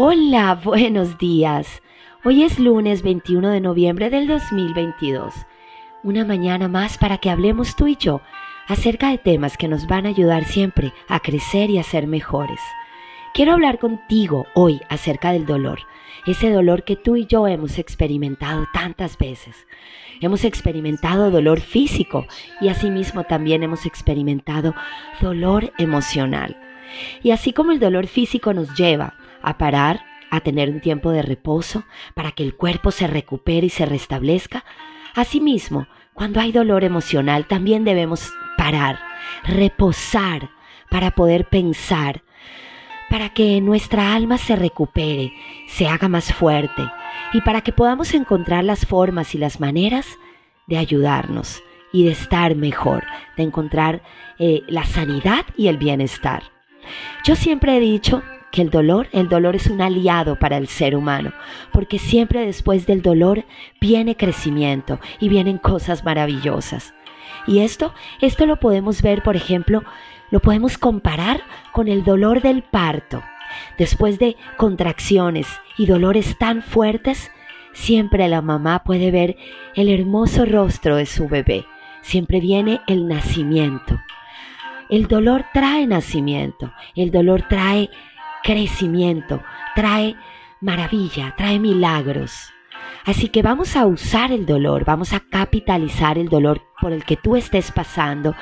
Hola, buenos días. Hoy es lunes 21 de noviembre del 2022. Una mañana más para que hablemos tú y yo acerca de temas que nos van a ayudar siempre a crecer y a ser mejores. Quiero hablar contigo hoy acerca del dolor, ese dolor que tú y yo hemos experimentado tantas veces. Hemos experimentado dolor físico y asimismo también hemos experimentado dolor emocional. Y así como el dolor físico nos lleva a parar, a tener un tiempo de reposo para que el cuerpo se recupere y se restablezca. Asimismo, cuando hay dolor emocional también debemos parar, reposar para poder pensar, para que nuestra alma se recupere, se haga más fuerte y para que podamos encontrar las formas y las maneras de ayudarnos y de estar mejor, de encontrar eh, la sanidad y el bienestar. Yo siempre he dicho que el dolor, el dolor es un aliado para el ser humano, porque siempre después del dolor viene crecimiento y vienen cosas maravillosas. Y esto, esto lo podemos ver, por ejemplo, lo podemos comparar con el dolor del parto. Después de contracciones y dolores tan fuertes, siempre la mamá puede ver el hermoso rostro de su bebé. Siempre viene el nacimiento. El dolor trae nacimiento, el dolor trae crecimiento, trae maravilla, trae milagros. Así que vamos a usar el dolor, vamos a capitalizar el dolor por el que tú estés pasando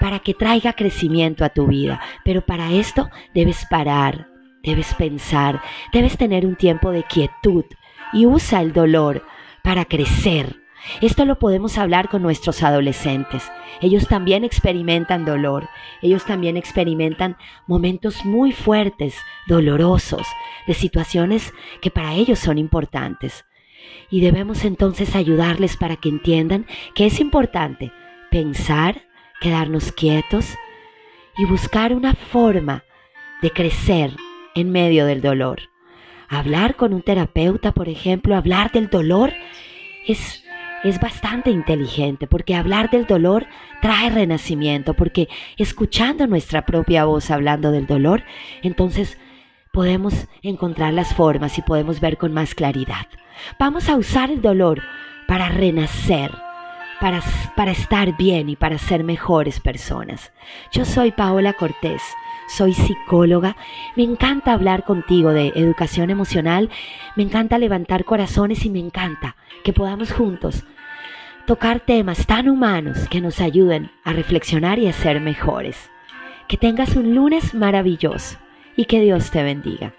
para que traiga crecimiento a tu vida. Pero para esto debes parar, debes pensar, debes tener un tiempo de quietud y usa el dolor para crecer, esto lo podemos hablar con nuestros adolescentes. Ellos también experimentan dolor, ellos también experimentan momentos muy fuertes, dolorosos, de situaciones que para ellos son importantes. Y debemos entonces ayudarles para que entiendan que es importante pensar, quedarnos quietos y buscar una forma de crecer en medio del dolor. Hablar con un terapeuta, por ejemplo, hablar del dolor es es bastante inteligente porque hablar del dolor trae renacimiento, porque escuchando nuestra propia voz hablando del dolor, entonces podemos encontrar las formas y podemos ver con más claridad. Vamos a usar el dolor para renacer, para, para estar bien y para ser mejores personas. Yo soy Paola Cortés soy psicóloga, me encanta hablar contigo de educación emocional, me encanta levantar corazones y me encanta que podamos juntos tocar temas tan humanos que nos ayuden a reflexionar y a ser mejores. Que tengas un lunes maravilloso y que Dios te bendiga.